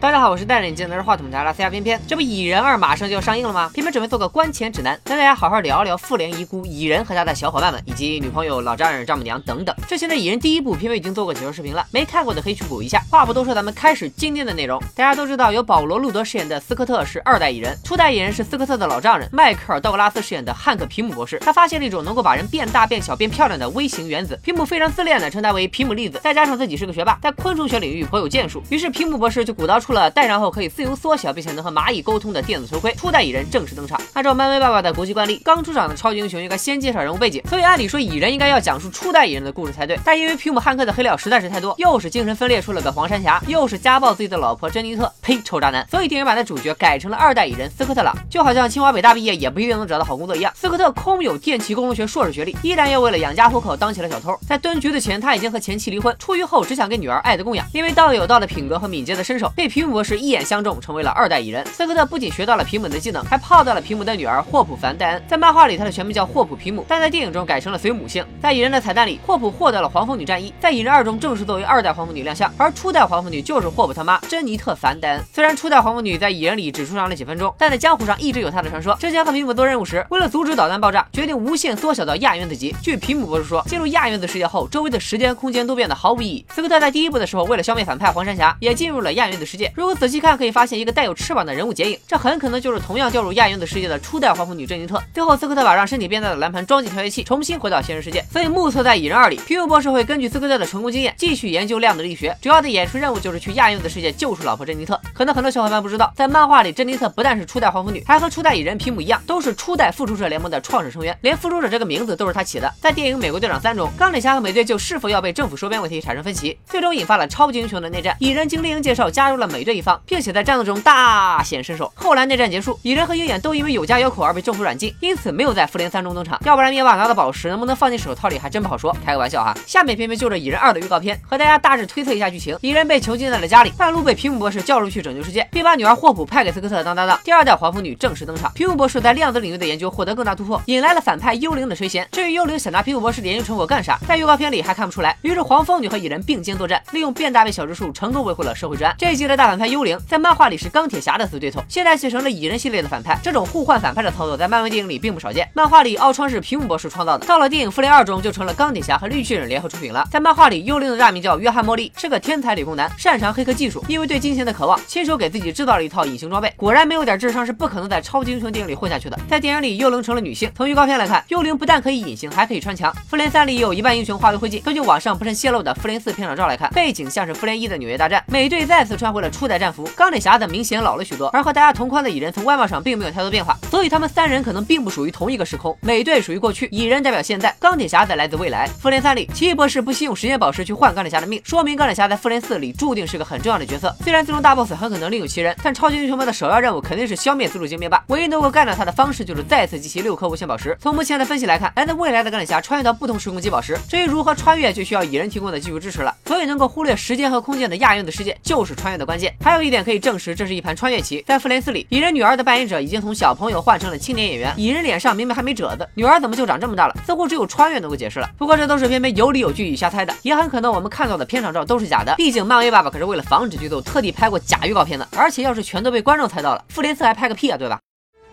大家好，我是戴眼镜拿着话筒的拉斯亚偏偏。这不，蚁人二马上就要上映了吗？偏偏准备做个观前指南，跟大家好好聊聊复联遗孤蚁人和他的小伙伴们，以及女朋友老丈人丈母娘等等。之前的蚁人第一部偏偏已经做过解说视频了，没看过的可以去补一下。话不多说，咱们开始今天的内容。大家都知道，由保罗·路德饰演的斯科特是二代蚁人，初代蚁人是斯科特的老丈人迈克尔·道格拉斯饰演的汉克·皮姆博士。他发现了一种能够把人变大、变小、变漂亮的微型原子。皮姆非常自恋的称它为皮姆粒子，再加上自己是个学霸，在昆虫学领域颇有建树，于是皮姆博士就鼓捣出了戴上后可以。自由缩小，并且能和蚂蚁沟通的电子头盔，初代蚁人正式登场。按照漫威爸爸的国际惯例，刚出场的超级英雄应该先介绍人物背景，所以按理说蚁人应该要讲述初代蚁人的故事才对。但因为皮姆汉克的黑料实在是太多，又是精神分裂出了个黄山侠，又是家暴自己的老婆珍妮特，呸，臭渣男。所以电影版的主角改成了二代蚁人斯科特朗，就好像清华北大毕业也不一定能找到好工作一样。斯科特空有电气工程学硕士学历，依然要为了养家糊口当起了小偷。在蹲局子前，他已经和前妻离婚，出狱后只想给女儿爱的供养。因为道有道的品格和敏捷的身手，被皮姆博士一眼相中，成为了二代。蚁人斯科特不仅学到了皮姆的技能，还泡到了皮姆的女儿霍普凡戴恩。在漫画里，他的全名叫霍普皮姆，但在电影中改成了随母姓。在蚁人的彩蛋里，霍普获得了黄蜂女战衣，在蚁人二中正式作为二代黄蜂女亮相，而初代黄蜂女就是霍普他妈珍妮特凡戴恩。虽然初代黄蜂女在蚁人里只出场了几分钟，但在江湖上一直有她的传说。之前和皮姆做任务时，为了阻止导弹爆炸，决定无限缩小到亚原子级。据皮姆博士说，进入亚原子世界后，周围的时间空间都变得毫无意义。斯科特在第一部的时候，为了消灭反派黄山侠，也进入了亚原子世界。如果仔细看，可以发现一个带有翅膀的人物剪影。这很可能就是同样掉入亚原子世界的初代黄蜂女珍妮特。最后，斯科特把让身体变大的蓝盘装进调节器，重新回到现实世界。所以，目测在蚁人二里，皮姆博士会根据斯科特的成功经验，继续研究量子力学。主要的演出任务就是去亚原子世界救出老婆珍妮特。可能很多小伙伴不知道，在漫画里，珍妮特不但是初代黄蜂女，还和初代蚁人皮姆一样，都是初代复仇者联盟的创始成员，连复仇者这个名字都是他起的。在电影《美国队长三》中，钢铁侠和美队就是否要被政府收编问题产生分歧，最终引发了超级英雄的内战。蚁人经猎鹰介绍加入了美队一方，并且在战斗中大显身手。后来内战结束。蚁人和鹰眼都因为有家有口而被政府软禁，因此没有在复联三中登场。要不然灭霸拿到宝石能不能放进手套里还真不好说，开个玩笑哈。下面偏偏就着蚁人二的预告片和大家大致推测一下剧情。蚁人被囚禁在了家里，半路被皮姆博士叫出去拯救世界，并把女儿霍普派给斯科特当搭档。第二代黄蜂女正式登场，皮姆博士在量子领域的研究获得更大突破，引来了反派幽灵的垂涎。至于幽灵想拿皮姆博士的研究成果干啥，在预告片里还看不出来。于是黄蜂女和蚁人并肩作战，利用变大变小之术成功维护了社会治安。这一集的大反派幽灵在漫画里是钢铁侠的死对头，现在写成了蚁人系列的反派。这种互换反派的操作在漫威电影里并不少见。漫画里奥创是皮姆博士创造的，到了电影《复联二》中就成了钢铁侠和绿巨人联合出品了。在漫画里，幽灵的大名叫约翰·莫利，是个天才理工男，擅长黑客技术。因为对金钱的渴望，亲手给自己制造了一套隐形装备。果然，没有点智商是不可能在超级英雄电影里混下去的。在电影里，幽灵成了女性。从预告片来看，幽灵不但可以隐形，还可以穿墙。复联三里有一半英雄化为灰烬。根据网上不慎泄露的复联四片场照来看，背景像是复联一的纽约大战。美队再次穿回了初代战服，钢铁侠则明显老了许多。而和大家同框的蚁人，从外貌上并没有太多变化。所以他们三人可能并不属于同一个时空，美队属于过去，蚁人代表现在，钢铁侠则来自未来。复联三里，奇异博士不惜用时间宝石去换钢铁侠的命，说明钢铁侠在复联四里注定是个很重要的角色。虽然最终大 boss 很可能另有其人，但超级英雄们的首要任务肯定是消灭自主精灭霸，唯一能够干掉他的方式就是再次集齐六颗无限宝石。从目前的分析来看，来自未来的钢铁侠穿越到不同时空集宝石，至于如何穿越，就需要蚁人提供的技术支持了。所以能够忽略时间和空间的亚运的世界就是穿越的关键。还有一点可以证实，这是一盘穿越棋。在复联四里，蚁人女儿的扮演者已经从小朋友换成了青年演员。蚁人脸上明明还没褶子，女儿怎么就长这么大了？似乎只有穿越能够解释了。不过这都是偏偏有理有据与瞎猜的，也很可能我们看到的片场照都是假的。毕竟漫威爸爸可是为了防止剧透，特地拍过假预告片的。而且要是全都被观众猜到了，复联四还拍个屁啊，对吧？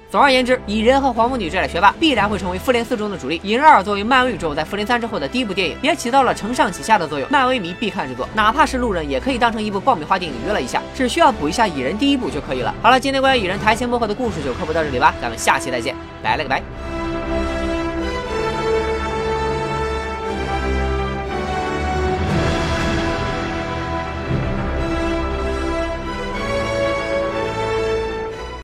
总而言之，蚁人和黄蜂女这俩学霸必然会成为复联四中的主力。蚁人二作为漫威宇宙在复联三之后的第一部电影，也起到了承上启下的作用。漫威迷必看之作，哪怕是路人也可以当成一部爆米花电影娱乐一下，只需要补一下蚁人第一部就可以了。好了，今天关于蚁人台前幕后的故事就科普到这里吧，咱们下期再见，拜了个拜。